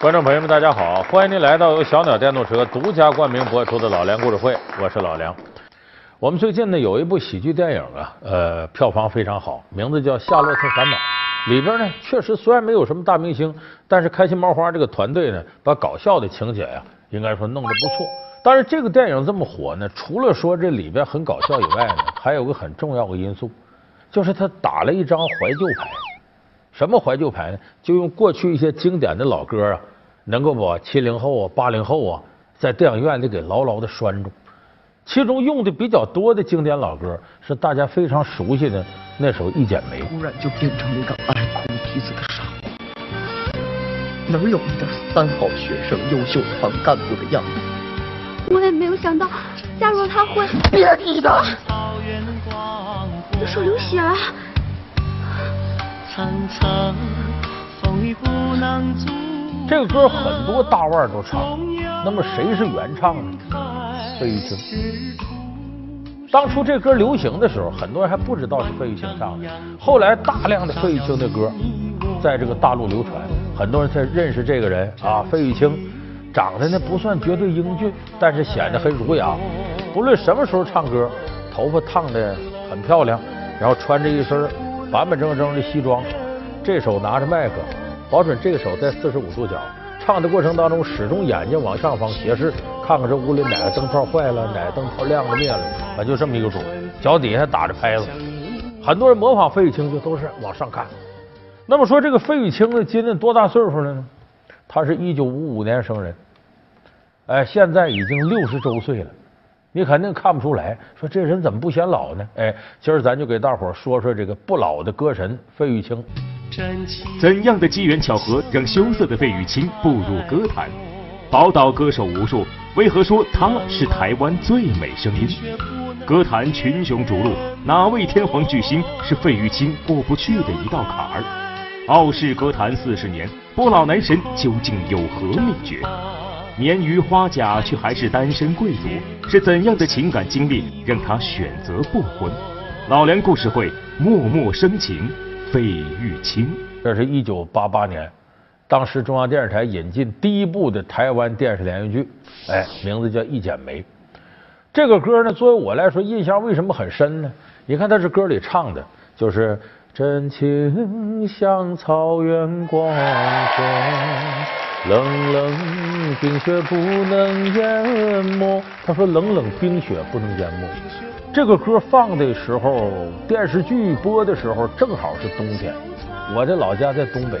观众朋友们，大家好！欢迎您来到由小鸟电动车独家冠名播出的老梁故事会，我是老梁。我们最近呢有一部喜剧电影啊，呃，票房非常好，名字叫《夏洛特烦恼》。里边呢确实虽然没有什么大明星，但是开心麻花这个团队呢，把搞笑的情节呀，应该说弄得不错。但是这个电影这么火呢，除了说这里边很搞笑以外呢，还有个很重要的因素，就是他打了一张怀旧牌。什么怀旧牌呢？就用过去一些经典的老歌啊，能够把七零后啊、八零后啊，在电影院里给牢牢的拴住。其中用的比较多的经典老歌，是大家非常熟悉的那首《一剪梅》。突然就变成了一个爱哭鼻子的傻瓜，哪有一点三好学生、优秀团干部的样子？我也没有想到，假如他会……别提他！你手流血了。这个歌很多大腕都唱，那么谁是原唱呢？费玉清。当初这歌流行的时候，很多人还不知道是费玉清唱的。后来大量的费玉清的歌在这个大陆流传，很多人才认识这个人啊。费玉清长得呢不算绝对英俊，但是显得很儒雅。不论什么时候唱歌，头发烫的很漂亮，然后穿着一身板板正正的西装，这手拿着麦克，保准这个手在四十五度角。唱的过程当中，始终眼睛往上方斜视，看看这屋里哪个灯泡坏了，哪个灯泡亮了灭了，啊就这么一个主。脚底下打着拍子，很多人模仿费玉清就都是往上看。那么说这个费玉清呢，今年多大岁数了呢？他是一九五五年生人，哎，现在已经六十周岁了。你肯定看不出来，说这人怎么不显老呢？哎，今儿咱就给大伙说说这个不老的歌神费玉清。怎样的机缘巧合让羞涩的费玉清步入歌坛？宝岛歌手无数，为何说他是台湾最美声音？歌坛群雄逐鹿，哪位天皇巨星是费玉清过不去的一道坎儿？傲视歌坛四十年，不老男神究竟有何秘诀？年逾花甲却还是单身贵族，是怎样的情感经历让他选择不婚？老梁故事会，默默深情。费玉清，这是一九八八年，当时中央电视台引进第一部的台湾电视连续剧，哎，名字叫《一剪梅》。这个歌呢，作为我来说，印象为什么很深呢？你看，他这歌里唱的就是“真情像草原广阔，冷冷冰雪不能淹没”。他说：“冷冷冰雪不能淹没。”这个歌放的时候，电视剧播的时候正好是冬天。我的老家在东北，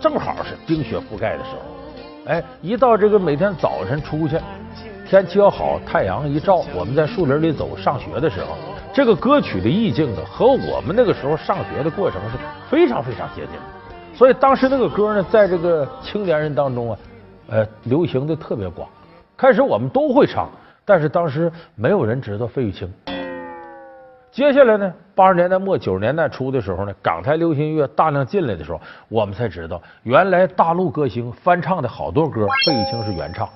正好是冰雪覆盖的时候。哎，一到这个每天早晨出去，天气要好，太阳一照，我们在树林里走上学的时候，这个歌曲的意境呢，和我们那个时候上学的过程是非常非常接近。所以当时那个歌呢，在这个青年人当中啊，呃，流行的特别广。开始我们都会唱。但是当时没有人知道费玉清。接下来呢，八十年代末九十年代初的时候呢，港台流行音乐大量进来的时候，我们才知道，原来大陆歌星翻唱的好多歌，费玉清是原唱。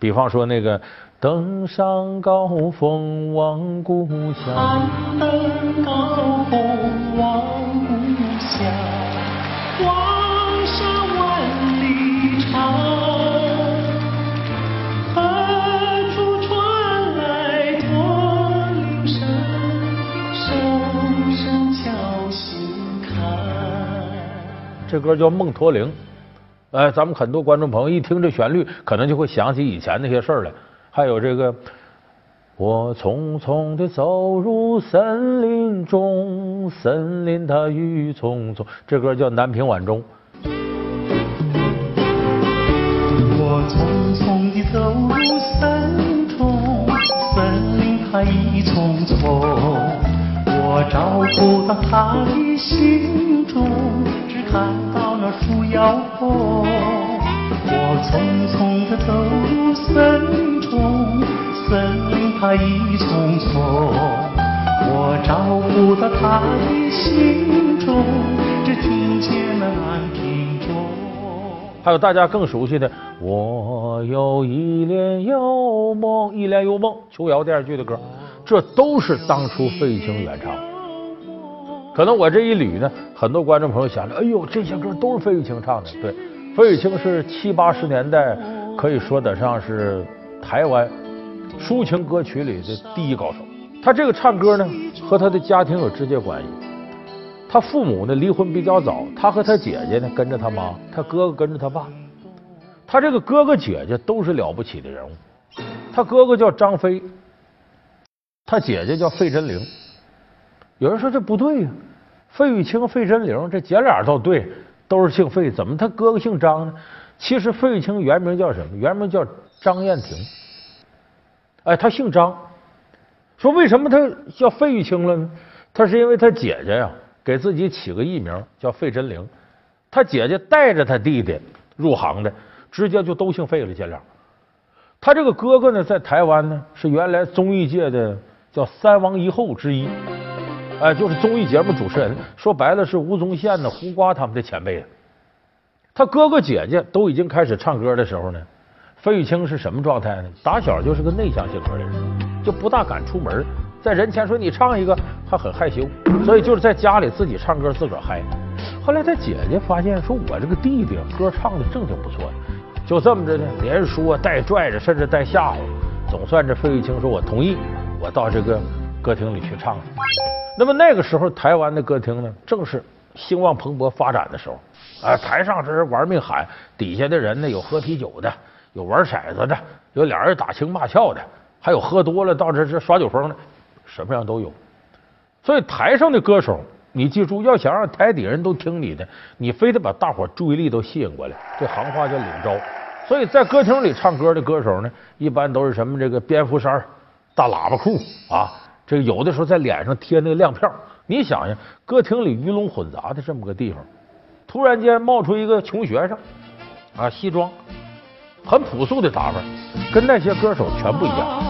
比方说那个《登上高峰望故乡》。登高峰这歌叫《梦驼铃》，哎，咱们很多观众朋友一听这旋律，可能就会想起以前那些事儿来。还有这个，我匆匆的走入森林中，森林它雨匆匆。这歌叫《南屏晚钟》。我匆匆的走入森林中，森林它郁郁葱葱。我照顾到他的心中。只看到了树摇红，我匆匆的走入森林中，森林它一丛丛，我找不到他的心中，只听见了南屏钟。还有大家更熟悉的，我有一帘幽梦，一帘幽梦，琼瑶电视剧的歌，这都是当初费玉清原唱。可能我这一捋呢，很多观众朋友想着，哎呦，这些歌都是费玉清唱的。对，费玉清是七八十年代可以说得上是台湾抒情歌曲里的第一高手。他这个唱歌呢，和他的家庭有直接关系。他父母呢离婚比较早，他和他姐姐呢跟着他妈，他哥哥跟着他爸。他这个哥哥姐姐都是了不起的人物。他哥哥叫张飞，他姐姐叫费贞玲。有人说这不对呀，费玉清、费贞玲这姐俩倒对，都是姓费，怎么他哥哥姓张呢？其实费玉清原名叫什么？原名叫张燕婷。哎，他姓张。说为什么他叫费玉清了呢？他是因为他姐姐呀给自己起个艺名叫费贞玲，他姐姐带着他弟弟入行的，直接就都姓费了，姐俩。他这个哥哥呢，在台湾呢是原来综艺界的叫三王一后之一，哎，就是综艺节目主持人。说白了是吴宗宪呢、胡瓜他们的前辈。他哥哥姐姐都已经开始唱歌的时候呢，费玉清是什么状态呢？打小就是个内向性格的人，就不大敢出门，在人前说你唱一个，他很害羞，所以就是在家里自己唱歌自个儿嗨。后来他姐姐发现，说我这个弟弟歌唱的正经不错。就这么着呢，连说带拽着，甚至带吓唬，总算这费玉清说：“我同意，我到这个歌厅里去唱。”那么那个时候，台湾的歌厅呢，正是兴旺蓬勃发展的时候。啊，台上这人玩命喊，底下的人呢，有喝啤酒的，有玩骰子的，有俩人打情骂俏的，还有喝多了到这这耍酒疯的，什么样都有。所以台上的歌手。你记住，要想让台底人都听你的，你非得把大伙注意力都吸引过来。这行话叫领招。所以在歌厅里唱歌的歌手呢，一般都是什么这个蝙蝠衫、大喇叭裤啊，这个有的时候在脸上贴那个亮片。你想想，歌厅里鱼龙混杂的这么个地方，突然间冒出一个穷学生啊，西装，很朴素的打扮，跟那些歌手全不一样。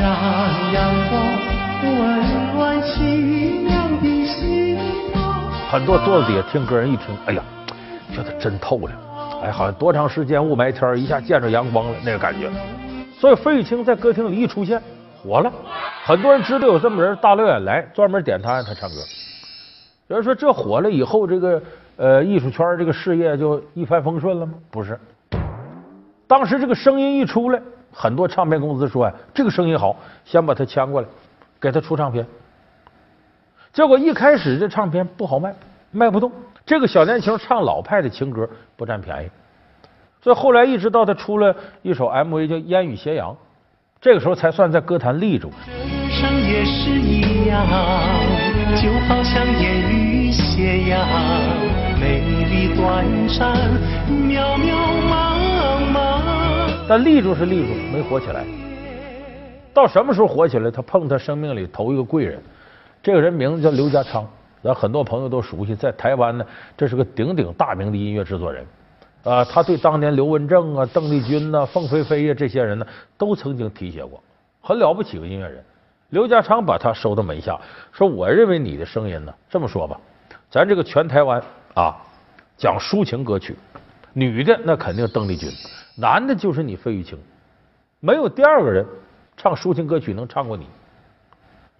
让阳光温暖心很多桌子底下听歌人一听，哎呀，觉得真透了，哎，好像多长时间雾霾天一下见着阳光了那个感觉。所以费玉清在歌厅里一出现，火了，很多人知道有这么人，大老远来专门点他让他唱歌。有人说这火了以后，这个呃艺术圈这个事业就一帆风顺了吗？不是，当时这个声音一出来，很多唱片公司说呀，这个声音好，先把他签过来，给他出唱片。结果一开始这唱片不好卖，卖不动。这个小年轻唱老派的情歌不占便宜，所以后来一直到他出了一首 MV 叫《烟雨斜阳》，这个时候才算在歌坛立住。也是一样，就好像烟雨斜阳，美丽短暂，渺渺茫茫。但立住是立住，没火起来。到什么时候火起来？他碰他生命里头一个贵人。这个人名字叫刘家昌，咱很多朋友都熟悉，在台湾呢，这是个鼎鼎大名的音乐制作人啊。他对当年刘文正啊、邓丽君呐、凤飞飞呀这些人呢，都曾经提携过，很了不起个音乐人。刘家昌把他收到门下，说：“我认为你的声音呢，这么说吧，咱这个全台湾啊，讲抒情歌曲，女的那肯定邓丽君，男的就是你费玉清，没有第二个人唱抒情歌曲能唱过你。”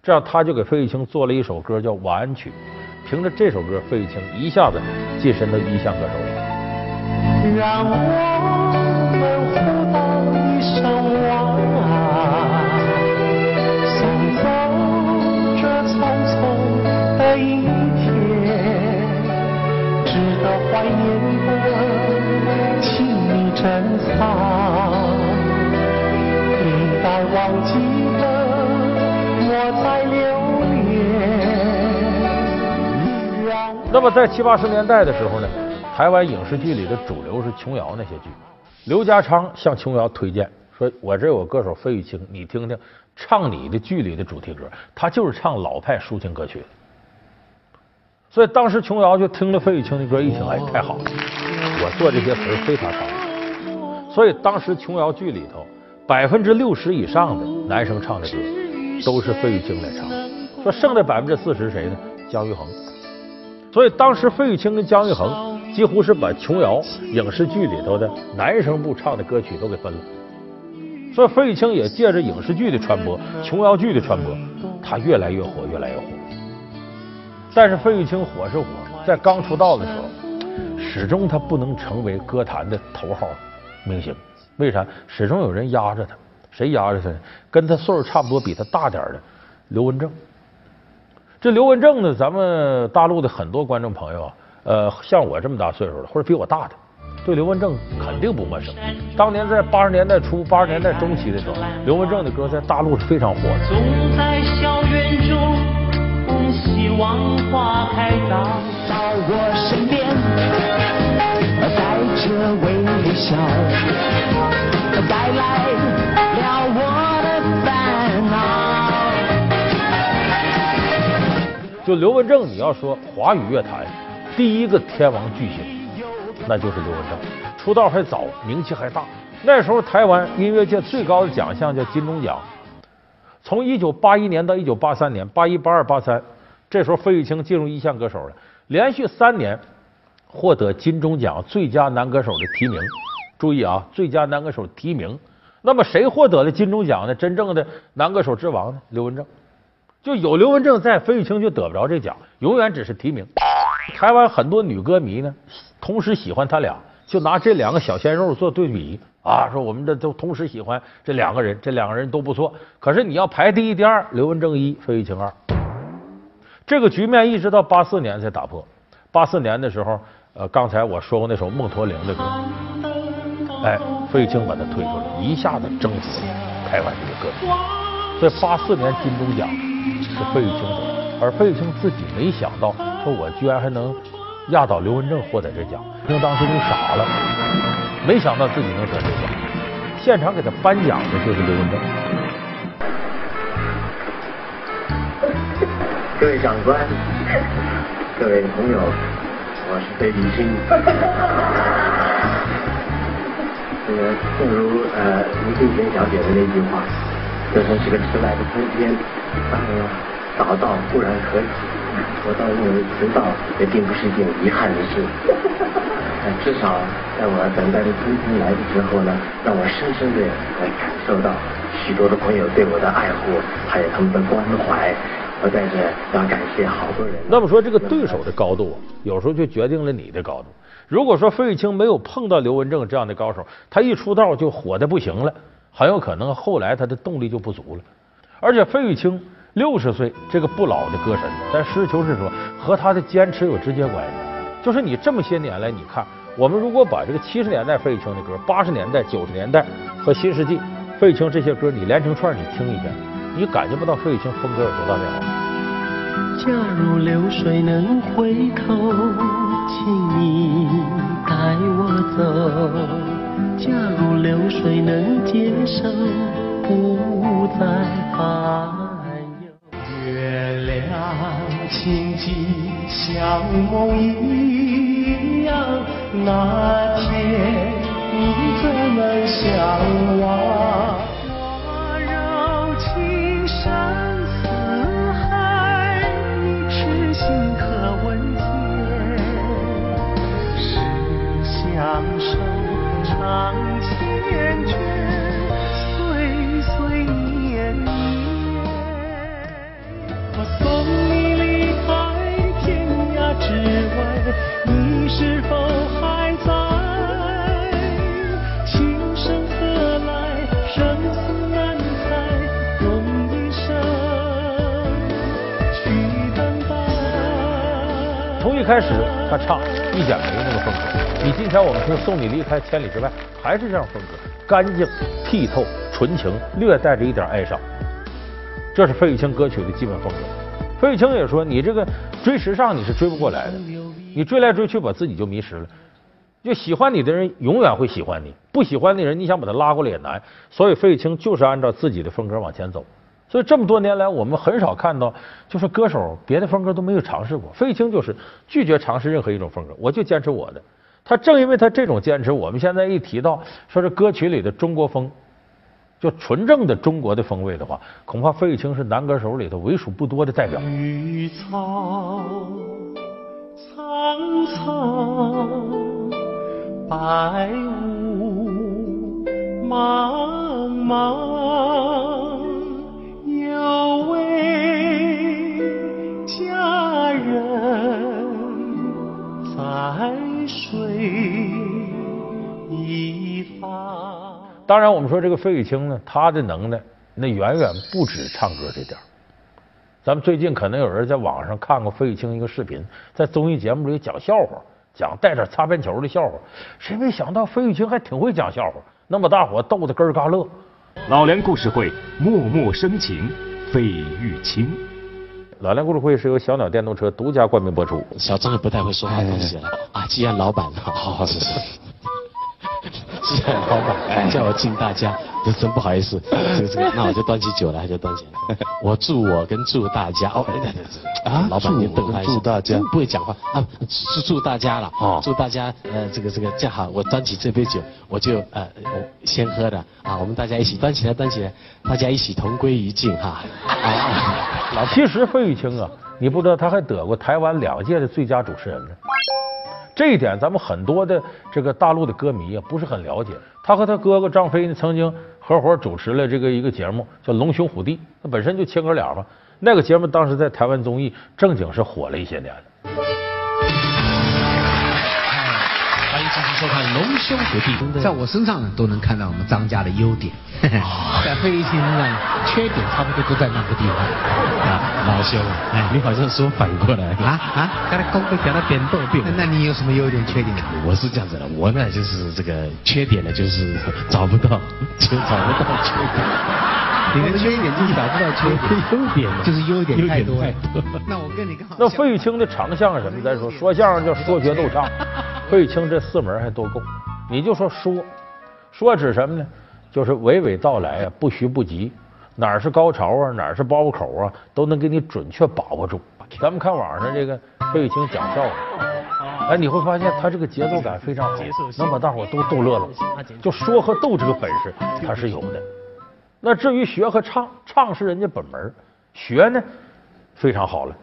这样，他就给费玉清做了一首歌，叫《晚安曲》。凭着这首歌，费玉清一下子晋升到一线歌手里。让我们互道一声晚，那么在七八十年代的时候呢，台湾影视剧里的主流是琼瑶那些剧。刘家昌向琼瑶推荐说：“我这有歌手费玉清，你听听，唱你的剧里的主题歌。他就是唱老派抒情歌曲。”所以当时琼瑶就听了费玉清的歌，一听，哎，太好了，我做这些词非他唱。所以当时琼瑶剧里头百分之六十以上的男生唱的歌都是费玉清来唱，说剩的百分之四十谁呢？姜育恒。所以当时费玉清跟姜育恒几乎是把琼瑶影视剧里头的男生部唱的歌曲都给分了。所以费玉清也借着影视剧的传播、琼瑶剧的传播，他越来越火，越来越火。但是费玉清火是火，在刚出道的时候，始终他不能成为歌坛的头号明星。为啥？始终有人压着他。谁压着他？跟他岁数差不多、比他大点的刘文正。这刘文正呢，咱们大陆的很多观众朋友啊，呃，像我这么大岁数了，或者比我大的，对刘文正肯定不陌生。当年在八十年代初、八十年代中期的时候，刘文正的歌在大陆是非常火的。总在校园中，希望花开到到我身边，带着微笑，带来了我的烦恼。就刘文正，你要说华语乐坛第一个天王巨星，那就是刘文正。出道还早，名气还大。那时候台湾音乐界最高的奖项叫金钟奖。从一九八一年到一九八三年，八一、八二、八三。这时候，费玉清进入一线歌手了，连续三年获得金钟奖最佳男歌手的提名。注意啊，最佳男歌手提名。那么谁获得了金钟奖呢？真正的男歌手之王呢？刘文正。就有刘文正在，费玉清就得不着这奖，永远只是提名。台湾很多女歌迷呢，同时喜欢他俩，就拿这两个小鲜肉做对比啊，说我们这都同时喜欢这两个人，这两个人都不错。可是你要排第一、第二，刘文正一，费玉清二。这个局面一直到八四年才打破。八四年的时候，呃，刚才我说过那首《梦驼铃》的歌，哎，费玉清把它推出来，一下子征服了台湾这个歌曲。所以八四年金钟奖是费玉清得，而费玉清自己没想到，说我居然还能压倒刘文正获得这奖，因为当时都傻了，没想到自己能得这奖。现场给他颁奖的就是刘文正。各位长官，各位朋友，我是费玉清。这个正如呃吴敬贤小姐的那句话，这真是个迟来的春天。当然早到固然可以，我倒认为迟到也并不是一件遗憾的事。至少在我等待的春天来的时候呢，让我深深的感受到许多的朋友对我的爱护，还有他们的关怀。我在这要感谢好多人。那么说，这个对手的高度，有时候就决定了你的高度。如果说费玉清没有碰到刘文正这样的高手，他一出道就火的不行了，很有可能后来他的动力就不足了。而且费玉清六十岁这个不老的歌神，但实事求是说，和他的坚持有直接关系。就是你这么些年来，你看，我们如果把这个七十年代费玉清的歌、八十年代、九十年代和新世纪费玉清这些歌，你连成串你听一遍。你感觉不到费玉清风格有多大变化。假如流水能回头，请你带我走。假如流水能接受，不再烦忧，月亮清静，像梦一样。那天你怎能相忘？我柔情深似海，你痴心可问天。是相守。开始他唱《一剪梅》那个风格，你今天我们听《送你离开千里之外》，还是这样风格，干净、剔透、纯情，略带着一点哀伤。这是费玉清歌曲的基本风格。费玉清也说：“你这个追时尚你是追不过来的，你追来追去把自己就迷失了。就喜欢你的人永远会喜欢你，不喜欢的人你想把他拉过来也难。所以费玉清就是按照自己的风格往前走。”所以这么多年来，我们很少看到，就是歌手别的风格都没有尝试过。费玉清就是拒绝尝试任何一种风格，我就坚持我的。他正因为他这种坚持，我们现在一提到说这歌曲里的中国风，就纯正的中国的风味的话，恐怕费玉清是男歌手里头为数不多的代表。绿草苍苍，白雾茫。茫，人在水一方。当然，我们说这个费玉清呢，他的能耐那远远不止唱歌这点儿咱们最近可能有人在网上看过费玉清一个视频，在综艺节目里讲笑话，讲带点擦边球的笑话。谁没想到费玉清还挺会讲笑话，能把大伙逗得咯嘎乐。老梁故事会，默默生情，费玉清。老梁故事会是由小鸟电动车独家冠名播出。小张也不太会说话东西了啊，既然老板，好好是是。叫我敬大家，就真不好意思，这个这个，那我就端起酒来，就端起来。我祝我跟祝大家哦，啊，老板你等他一下，祝大家不会讲话啊，祝祝大家了，哦祝大家呃这个这个这样好，我端起这杯酒，我就呃我先喝的啊，我们大家一起端起来，端起来，大家一起同归于尽哈。啊，老板其实费玉清啊，你不知道他还得过台湾两届的最佳主持人呢。这一点咱们很多的这个大陆的歌迷啊不是很了解。他和他哥哥张飞呢曾经合伙主持了这个一个节目叫《龙兄虎弟》，那本身就亲哥俩嘛。那个节目当时在台湾综艺正经是火了一些年的。继续收看《龙兄虎弟》。在我身上呢，都能看到我们张家的优点，在费玉清身上，缺点差不多都在那个地方。啊，老兄，哎，你好像说反过来啊啊！刚才公会讲到扁豆病那，你有什么优点缺点？我是这样子的，我呢就是这个缺点呢，就是找不到，就找不到缺点。你的缺点就是找不到缺点，优点呢就是优点太多太多。那我跟你刚好那费玉清的长项是什么？再说说相声叫说学逗唱，费玉清这四门还都够。你就说说，说指什么呢？就是娓娓道来啊，不徐不急，哪儿是高潮啊，哪儿是包袱口啊，都能给你准确把握住。咱们看网上这个费玉清讲笑话，哎，你会发现他这个节奏感非常好，能把大伙都逗乐了。就说和逗这个本事他是有的。那至于学和唱，唱是人家本门，学呢非常好了。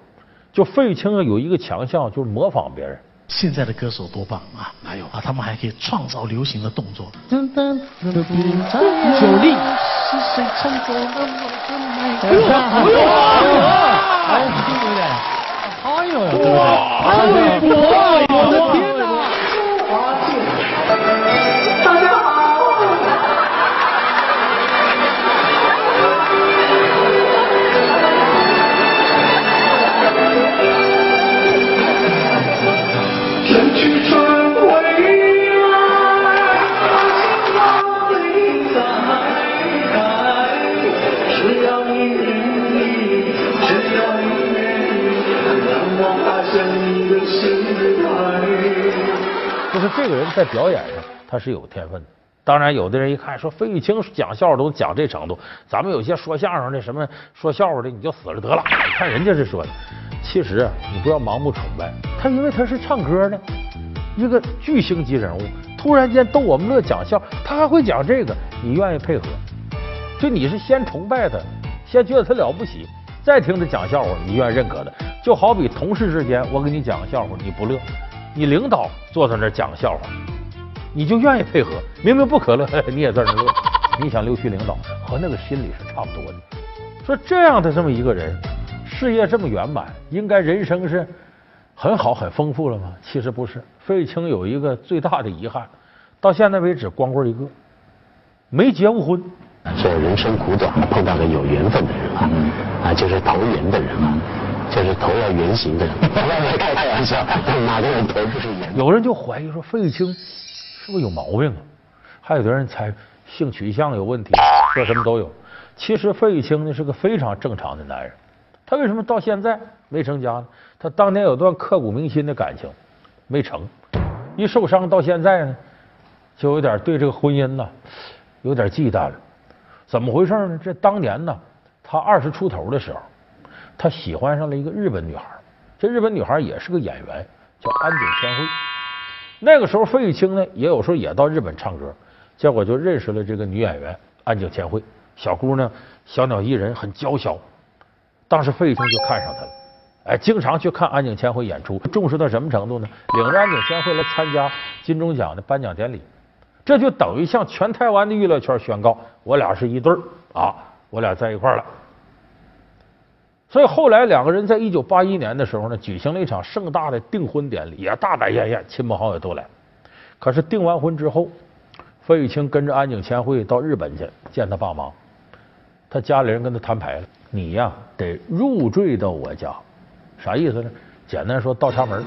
就费玉清啊有一个强项，就是模仿别人。现在的歌手多棒啊！还有啊，他们还可以创造流行的动作。九力是谁唱走了我的？哎呦，对不对？哎呦，对不对？哎呦，我的天哪！天这个人在表演上他是有天分的。当然，有的人一看说费玉清讲笑话都讲这程度，咱们有些说相声的什么说笑话的你就死了得了。你看人家是说的，其实，你不要盲目崇拜他，因为他是唱歌的一个巨星级人物，突然间逗我们乐讲笑，他还会讲这个，你愿意配合？就你是先崇拜他，先觉得他了不起，再听他讲笑话，你愿意认可的。就好比同事之间，我给你讲个笑话，你不乐，你领导坐在那儿讲笑话，你就愿意配合，明明不可乐，你也在那儿乐。你想溜须领导和那个心理是差不多的。说这样的这么一个人，事业这么圆满，应该人生是很好很丰富了吗？其实不是。费玉清有一个最大的遗憾，到现在为止光棍一个，没结过婚。这人生苦短，碰到个有缘分的人啊，啊，就是投缘的人啊，就是头要圆形的人。开玩笑，哪个人头不是圆？有人就怀疑说费玉清是不是有毛病啊？还有的人猜性取向有问题，说什么都有。其实费玉清呢是个非常正常的男人，他为什么到现在没成家呢？他当年有段刻骨铭心的感情没成，一受伤到现在呢，就有点对这个婚姻呐有点忌惮了。怎么回事呢？这当年呢，他二十出头的时候，他喜欢上了一个日本女孩，这日本女孩也是个演员，叫安井千惠。那个时候，费玉清呢，也有时候也到日本唱歌，结果就认识了这个女演员安井千惠。小姑娘小鸟依人，很娇小。当时费玉清就看上她了，哎，经常去看安井千惠演出，重视到什么程度呢？领着安井千惠来参加金钟奖的颁奖典礼。这就等于向全台湾的娱乐圈宣告，我俩是一对儿啊，我俩在一块儿了。所以后来两个人在一九八一年的时候呢，举行了一场盛大的订婚典礼，也大大宴宴，亲朋好友都来。可是订完婚之后，费玉清跟着安井千惠到日本去见他爸妈，他家里人跟他摊牌了，你呀得入赘到我家，啥意思呢？简单说，倒插门。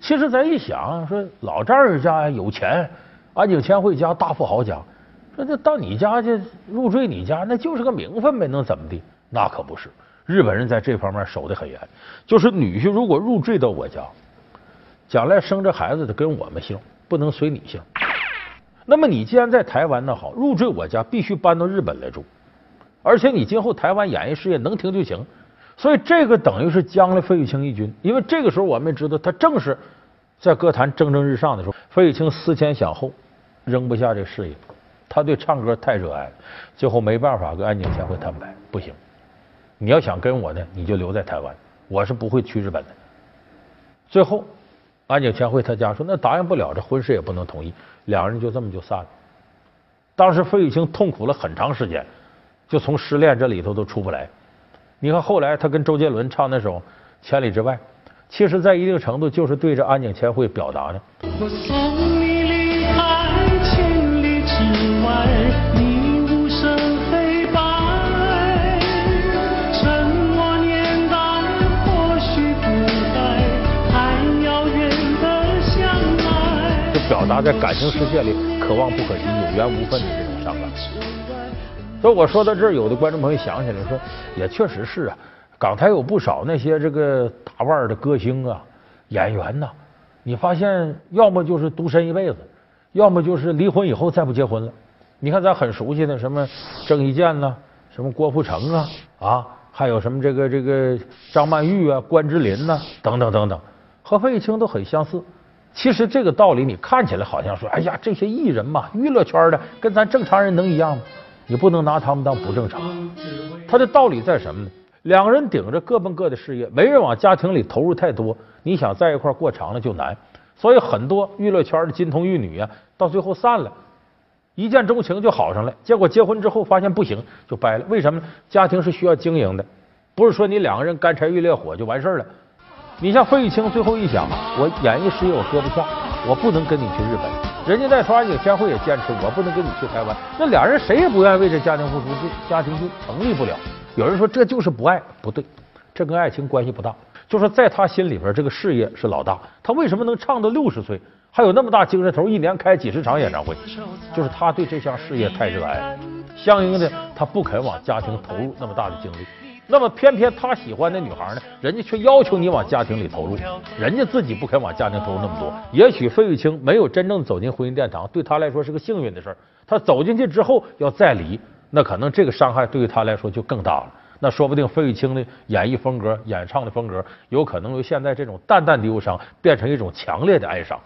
其实咱一想，说老丈人家有钱，安井千惠家大富豪家，说这到你家去入赘你家，那就是个名分呗，能怎么的？那可不是，日本人在这方面守得很严。就是女婿如果入赘到我家，将来生这孩子得跟我们姓，不能随你姓。那么你既然在台湾那好，入赘我家必须搬到日本来住，而且你今后台湾演艺事业能停就行。所以这个等于是将了费玉清一军，因为这个时候我们也知道他正是在歌坛蒸蒸日上的时候。费玉清思前想后，扔不下这事业，他对唱歌太热爱了，最后没办法跟安井贤惠摊牌，不行。你要想跟我呢，你就留在台湾，我是不会去日本的。最后，安井千惠他家说那答应不了，这婚事也不能同意，两人就这么就散了。当时费玉清痛苦了很长时间，就从失恋这里头都出不来。你看后来他跟周杰伦唱那首《千里之外》，其实在一定程度就是对着安井千惠表达的。达在感情世界里可望不可及、有缘无分的这种伤感。所以我说到这儿，有的观众朋友想起来说，也确实是啊，港台有不少那些这个大腕的歌星啊、演员呐，你发现要么就是独身一辈子，要么就是离婚以后再不结婚了。你看咱很熟悉的什么郑伊健呐，什么郭富城啊啊，还有什么这个这个张曼玉啊、关之琳呐等等等等，和费玉清都很相似。其实这个道理你看起来好像说，哎呀，这些艺人嘛，娱乐圈的跟咱正常人能一样吗？你不能拿他们当不正常。他的道理在什么呢？两个人顶着各奔各的事业，没人往家庭里投入太多，你想在一块过长了就难。所以很多娱乐圈的金童玉女啊，到最后散了，一见钟情就好上了，结果结婚之后发现不行，就掰了。为什么？家庭是需要经营的，不是说你两个人干柴遇烈火就完事了。你像费玉清，最后一想，我演艺事业我搁不下，我不能跟你去日本。人家再说安井千惠也坚持，我不能跟你去台湾。那俩人谁也不愿意为这家庭付出，这家庭就成立不了。有人说这就是不爱，不对，这跟爱情关系不大。就说在他心里边，这个事业是老大。他为什么能唱到六十岁，还有那么大精神头，一年开几十场演唱会？就是他对这项事业太热爱了，相应的他不肯往家庭投入那么大的精力。那么偏偏他喜欢的女孩呢，人家却要求你往家庭里投入，人家自己不肯往家庭投入那么多。也许费玉清没有真正走进婚姻殿堂，对他来说是个幸运的事。他走进去之后要再离，那可能这个伤害对于他来说就更大了。那说不定费玉清的演绎风格、演唱的风格，有可能由现在这种淡淡的忧伤变成一种强烈的哀伤。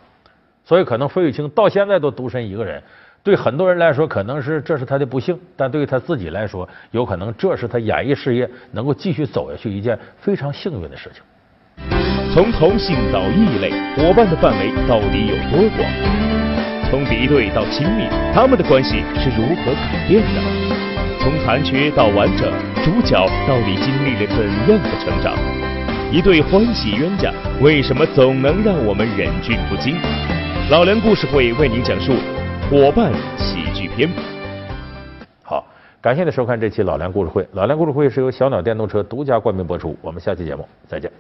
所以可能费玉清到现在都独身一个人。对很多人来说，可能是这是他的不幸，但对于他自己来说，有可能这是他演艺事业能够继续走下去一件非常幸运的事情。从同性到异类，伙伴的范围到底有多广？从敌对到亲密，他们的关系是如何改变的？从残缺到完整，主角到底经历了怎样的成长？一对欢喜冤家，为什么总能让我们忍俊不禁？老梁故事会为您讲述。伙伴喜剧片，好，感谢您收看这期老梁故事会。老梁故事会是由小鸟电动车独家冠名播出。我们下期节目再见。